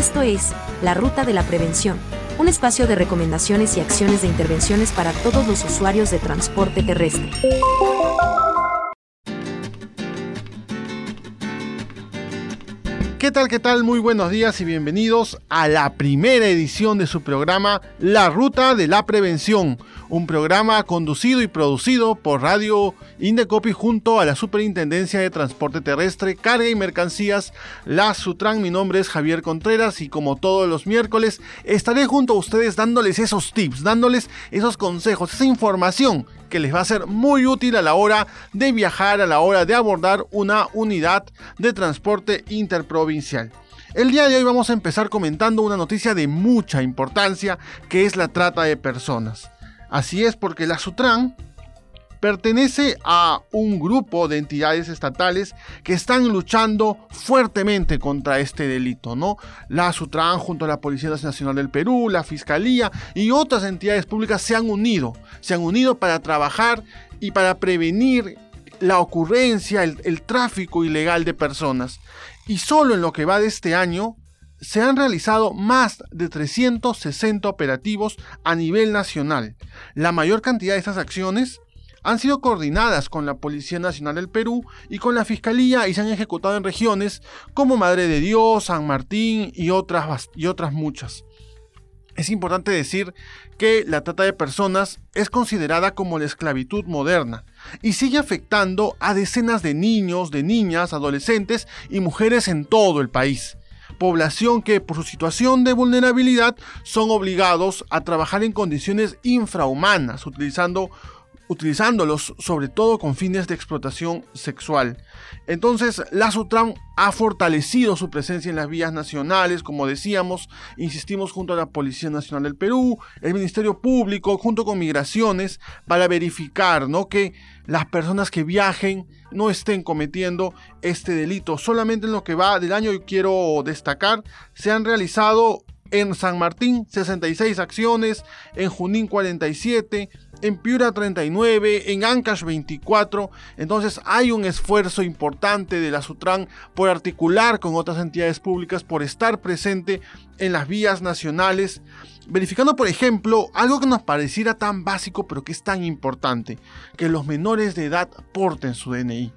Esto es La Ruta de la Prevención, un espacio de recomendaciones y acciones de intervenciones para todos los usuarios de transporte terrestre. ¿Qué tal, qué tal? Muy buenos días y bienvenidos a la primera edición de su programa La Ruta de la Prevención, un programa conducido y producido por Radio Indecopi junto a la Superintendencia de Transporte Terrestre, Carga y Mercancías, la Sutran. Mi nombre es Javier Contreras y como todos los miércoles estaré junto a ustedes dándoles esos tips, dándoles esos consejos, esa información que les va a ser muy útil a la hora de viajar, a la hora de abordar una unidad de transporte interprovincial. El día de hoy vamos a empezar comentando una noticia de mucha importancia que es la trata de personas. Así es porque la Sutran pertenece a un grupo de entidades estatales que están luchando fuertemente contra este delito, ¿no? La Sutran junto a la Policía Nacional del Perú, la Fiscalía y otras entidades públicas se han unido, se han unido para trabajar y para prevenir la ocurrencia, el, el tráfico ilegal de personas. Y solo en lo que va de este año, se han realizado más de 360 operativos a nivel nacional. La mayor cantidad de estas acciones han sido coordinadas con la Policía Nacional del Perú y con la Fiscalía y se han ejecutado en regiones como Madre de Dios, San Martín y otras, y otras muchas. Es importante decir que la trata de personas es considerada como la esclavitud moderna y sigue afectando a decenas de niños, de niñas, adolescentes y mujeres en todo el país población que por su situación de vulnerabilidad son obligados a trabajar en condiciones infrahumanas, utilizando utilizándolos sobre todo con fines de explotación sexual. Entonces, la SUTRAM ha fortalecido su presencia en las vías nacionales, como decíamos, insistimos junto a la Policía Nacional del Perú, el Ministerio Público, junto con Migraciones, para verificar ¿no? que las personas que viajen no estén cometiendo este delito. Solamente en lo que va del año, y quiero destacar, se han realizado en San Martín 66 acciones, en Junín 47, en Piura 39, en Ancash 24. Entonces hay un esfuerzo importante de la Sutran por articular con otras entidades públicas, por estar presente en las vías nacionales, verificando por ejemplo algo que nos pareciera tan básico pero que es tan importante, que los menores de edad porten su DNI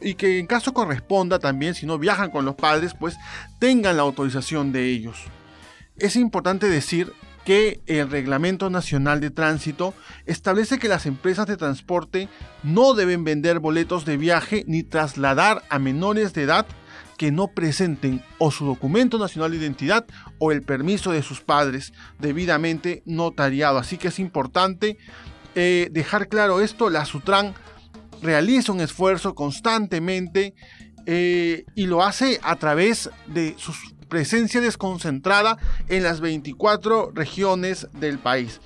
y que en caso corresponda también, si no viajan con los padres, pues tengan la autorización de ellos. Es importante decir que el Reglamento Nacional de Tránsito establece que las empresas de transporte no deben vender boletos de viaje ni trasladar a menores de edad que no presenten o su documento nacional de identidad o el permiso de sus padres debidamente notariado. Así que es importante eh, dejar claro esto. La Sutran realiza un esfuerzo constantemente eh, y lo hace a través de sus presencia desconcentrada en las 24 regiones del país.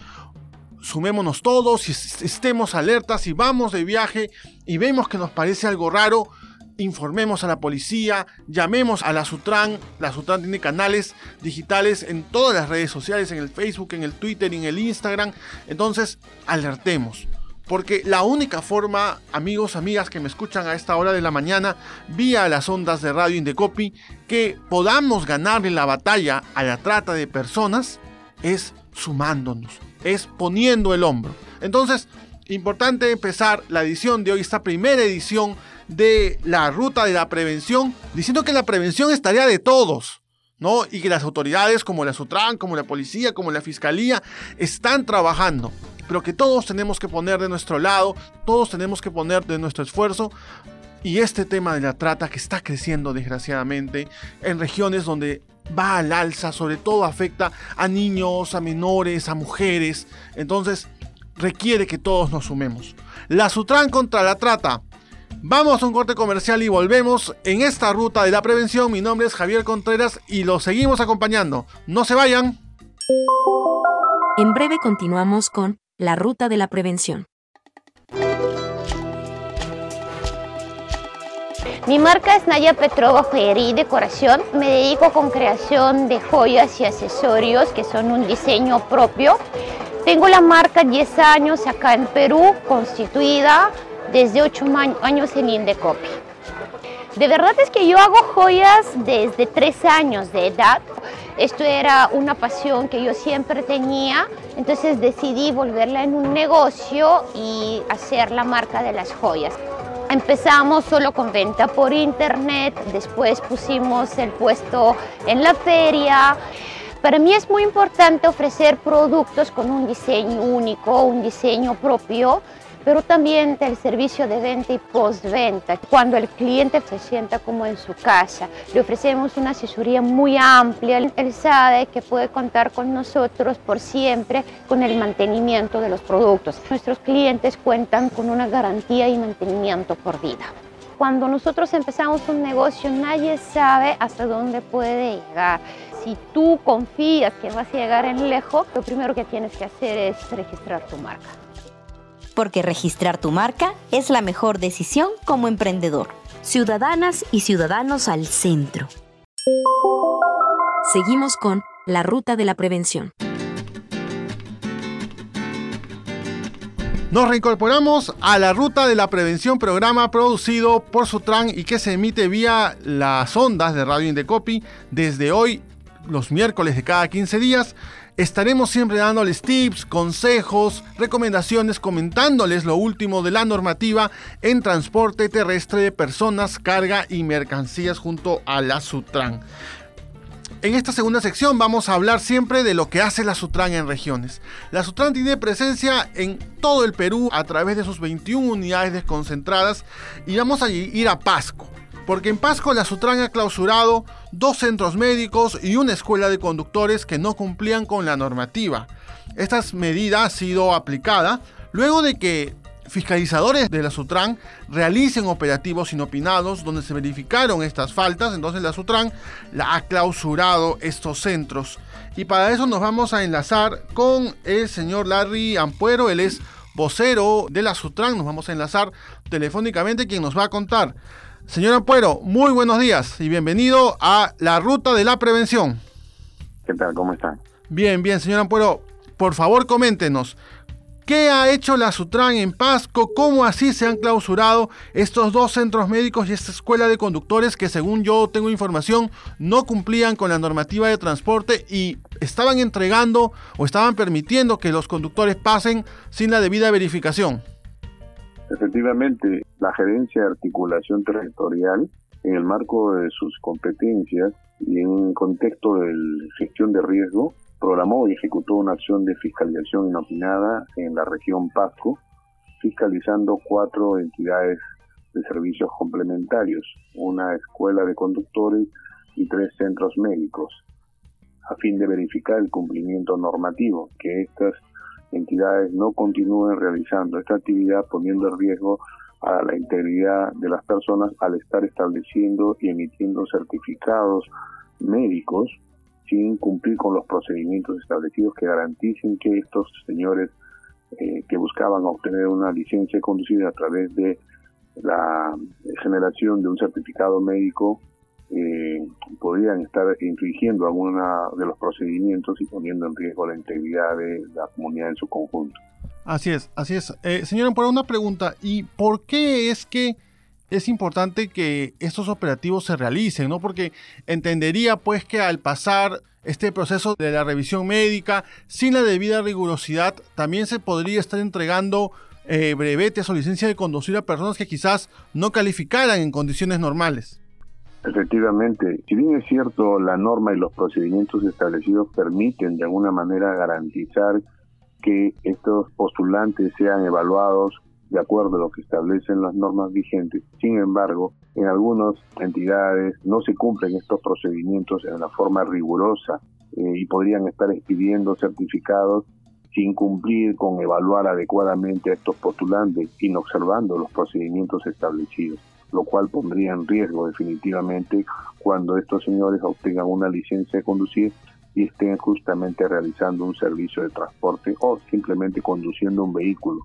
Sumémonos todos y estemos alertas y vamos de viaje y vemos que nos parece algo raro, informemos a la policía, llamemos a la Sutran. La Sutran tiene canales digitales en todas las redes sociales, en el Facebook, en el Twitter en el Instagram. Entonces, alertemos. Porque la única forma, amigos, amigas que me escuchan a esta hora de la mañana, vía las ondas de Radio Indecopi, que podamos ganarle la batalla a la trata de personas, es sumándonos, es poniendo el hombro. Entonces, importante empezar la edición de hoy, esta primera edición de la ruta de la prevención, diciendo que la prevención es tarea de todos. ¿No? Y que las autoridades como la SUTRAN, como la policía, como la fiscalía, están trabajando pero que todos tenemos que poner de nuestro lado, todos tenemos que poner de nuestro esfuerzo. Y este tema de la trata que está creciendo desgraciadamente en regiones donde va al alza, sobre todo afecta a niños, a menores, a mujeres. Entonces requiere que todos nos sumemos. La Sutran contra la trata. Vamos a un corte comercial y volvemos en esta ruta de la prevención. Mi nombre es Javier Contreras y los seguimos acompañando. No se vayan. En breve continuamos con la ruta de la prevención. Mi marca es Naya Petrova Joyería y Decoración. Me dedico con creación de joyas y accesorios que son un diseño propio. Tengo la marca 10 años acá en Perú, constituida desde 8 años en Indecopi. De verdad es que yo hago joyas desde 3 años de edad Esto era una pasión que yo siempre tenía, entonces decidí volverla en un negocio y hacer la marca de las joyas. Empezamos solo con venta por internet, después pusimos el puesto en la feria. Para mí es muy importante ofrecer productos con un diseño único, un diseño propio, pero también el servicio de venta y postventa, cuando el cliente se sienta como en su casa. Le ofrecemos una asesoría muy amplia. Él sabe que puede contar con nosotros por siempre con el mantenimiento de los productos. Nuestros clientes cuentan con una garantía y mantenimiento por vida. Cuando nosotros empezamos un negocio, nadie sabe hasta dónde puede llegar. Si tú confías que vas a llegar en lejos, lo primero que tienes que hacer es registrar tu marca. Porque registrar tu marca es la mejor decisión como emprendedor. Ciudadanas y ciudadanos al centro. Seguimos con la ruta de la prevención. Nos reincorporamos a la ruta de la prevención, programa producido por Sutran y que se emite vía las ondas de Radio Indecopi desde hoy, los miércoles de cada 15 días. Estaremos siempre dándoles tips, consejos, recomendaciones, comentándoles lo último de la normativa en transporte terrestre de personas, carga y mercancías junto a la Sutran. En esta segunda sección vamos a hablar siempre de lo que hace la Sutran en regiones. La Sutran tiene presencia en todo el Perú a través de sus 21 unidades desconcentradas y vamos a ir a Pasco. Porque en Pasco la Sutran ha clausurado dos centros médicos y una escuela de conductores que no cumplían con la normativa. Esta medida ha sido aplicada luego de que fiscalizadores de la Sutran realicen operativos inopinados donde se verificaron estas faltas, entonces la Sutran la ha clausurado estos centros. Y para eso nos vamos a enlazar con el señor Larry Ampuero, él es vocero de la Sutran, nos vamos a enlazar telefónicamente quien nos va a contar. Señor Ampuero, muy buenos días y bienvenido a la ruta de la prevención. ¿Qué tal? ¿Cómo están? Bien, bien, señor Ampuero, por favor coméntenos, ¿Qué ha hecho la Sutran en Pasco? ¿Cómo así se han clausurado estos dos centros médicos y esta escuela de conductores que según yo tengo información no cumplían con la normativa de transporte y estaban entregando o estaban permitiendo que los conductores pasen sin la debida verificación? Efectivamente, la gerencia de articulación territorial en el marco de sus competencias y en un contexto de gestión de riesgo programó y ejecutó una acción de fiscalización inopinada en la región Pasco, fiscalizando cuatro entidades de servicios complementarios, una escuela de conductores y tres centros médicos, a fin de verificar el cumplimiento normativo, que estas entidades no continúen realizando esta actividad poniendo en riesgo a la integridad de las personas al estar estableciendo y emitiendo certificados médicos sin cumplir con los procedimientos establecidos que garanticen que estos señores eh, que buscaban obtener una licencia de conducir a través de la generación de un certificado médico eh, podrían estar infringiendo alguna de los procedimientos y poniendo en riesgo la integridad de la comunidad en su conjunto. Así es, así es. Eh, señora, por una pregunta, ¿y por qué es que es importante que estos operativos se realicen, ¿no? Porque entendería pues que al pasar este proceso de la revisión médica sin la debida rigurosidad, también se podría estar entregando eh, brevetes o licencia de conducir a personas que quizás no calificaran en condiciones normales. Efectivamente, si bien es cierto, la norma y los procedimientos establecidos permiten de alguna manera garantizar que estos postulantes sean evaluados de acuerdo a lo que establecen las normas vigentes. Sin embargo, en algunas entidades no se cumplen estos procedimientos en la forma rigurosa eh, y podrían estar expidiendo certificados sin cumplir con evaluar adecuadamente a estos postulantes, observando los procedimientos establecidos, lo cual pondría en riesgo definitivamente cuando estos señores obtengan una licencia de conducir y estén justamente realizando un servicio de transporte o simplemente conduciendo un vehículo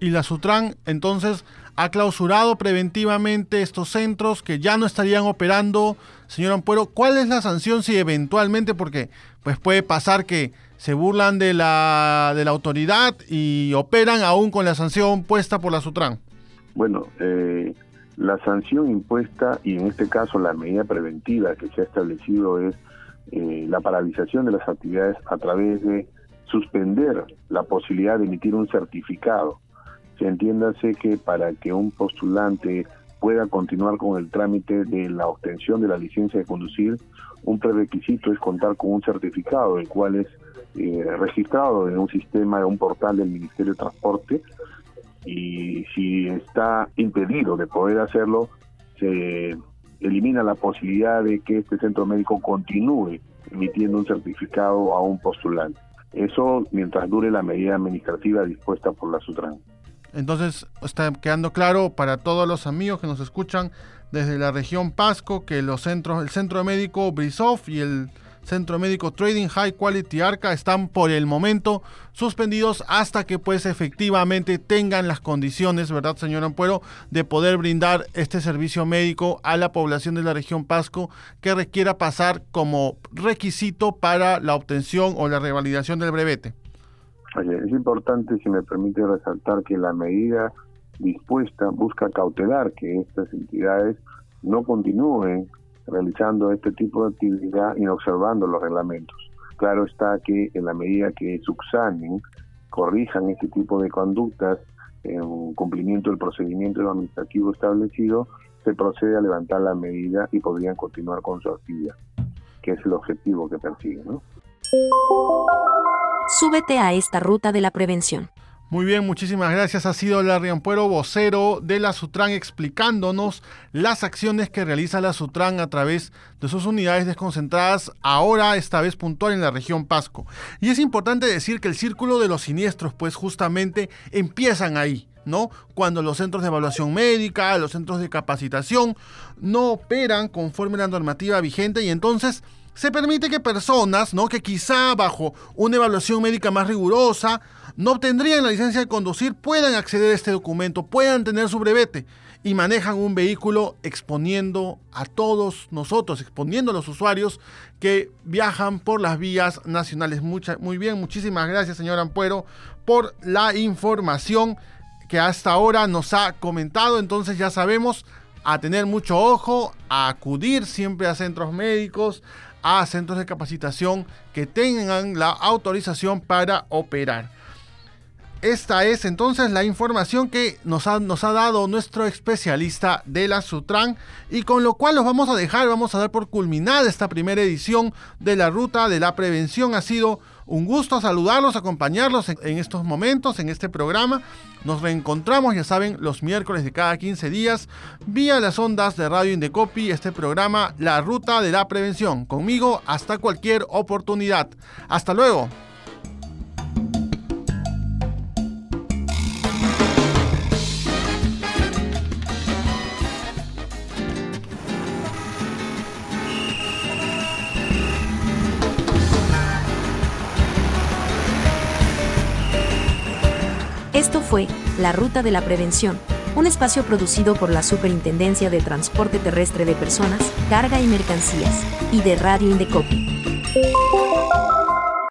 y la Sutran entonces ha clausurado preventivamente estos centros que ya no estarían operando. Señor Ampuero, ¿cuál es la sanción si eventualmente, porque pues puede pasar que se burlan de la, de la autoridad y operan aún con la sanción puesta por la Sutran? Bueno, eh, la sanción impuesta y en este caso la medida preventiva que se ha establecido es eh, la paralización de las actividades a través de suspender la posibilidad de emitir un certificado. Se entiéndase que para que un postulante pueda continuar con el trámite de la obtención de la licencia de conducir, un prerequisito es contar con un certificado, el cual es eh, registrado en un sistema, en un portal del Ministerio de Transporte, y si está impedido de poder hacerlo, se elimina la posibilidad de que este centro médico continúe emitiendo un certificado a un postulante. Eso mientras dure la medida administrativa dispuesta por la SUTRAN. Entonces está quedando claro para todos los amigos que nos escuchan desde la región Pasco que los centros, el centro médico Brisov y el Centro Médico Trading High Quality Arca están por el momento suspendidos hasta que pues efectivamente tengan las condiciones, ¿verdad, señor Ampuero, de poder brindar este servicio médico a la población de la región Pasco que requiera pasar como requisito para la obtención o la revalidación del brevete. es importante, si me permite resaltar, que la medida dispuesta busca cautelar que estas entidades no continúen realizando este tipo de actividad y observando los reglamentos. Claro está que en la medida que subsanen, corrijan este tipo de conductas en cumplimiento del procedimiento administrativo establecido, se procede a levantar la medida y podrían continuar con su actividad, que es el objetivo que persiguen. ¿no? Súbete a esta ruta de la prevención. Muy bien, muchísimas gracias. Ha sido Larry Ampuero, vocero de la Sutran, explicándonos las acciones que realiza la Sutran a través de sus unidades desconcentradas, ahora esta vez puntual en la región Pasco. Y es importante decir que el círculo de los siniestros, pues justamente empiezan ahí. ¿no? Cuando los centros de evaluación médica, los centros de capacitación no operan conforme la normativa vigente y entonces se permite que personas, ¿no? Que quizá bajo una evaluación médica más rigurosa no obtendrían la licencia de conducir puedan acceder a este documento, puedan tener su brevete y manejan un vehículo exponiendo a todos nosotros, exponiendo a los usuarios que viajan por las vías nacionales. muy bien, muchísimas gracias señor Ampuero por la información que hasta ahora nos ha comentado. Entonces ya sabemos a tener mucho ojo, a acudir siempre a centros médicos, a centros de capacitación que tengan la autorización para operar. Esta es entonces la información que nos ha, nos ha dado nuestro especialista de la Sutran y con lo cual los vamos a dejar, vamos a dar por culminada esta primera edición de la Ruta de la Prevención. Ha sido un gusto saludarlos, acompañarlos en, estos momentos, en este programa. Nos reencontramos, ya saben, los miércoles de cada 15 días vía las ondas de Radio Indecopi, este programa La Ruta de la Prevención. Conmigo hasta cualquier oportunidad. Hasta luego. Fue La Ruta de la Prevención, un espacio producido por la Superintendencia de Transporte Terrestre de Personas, Carga y Mercancías, y de Radio Indecopi.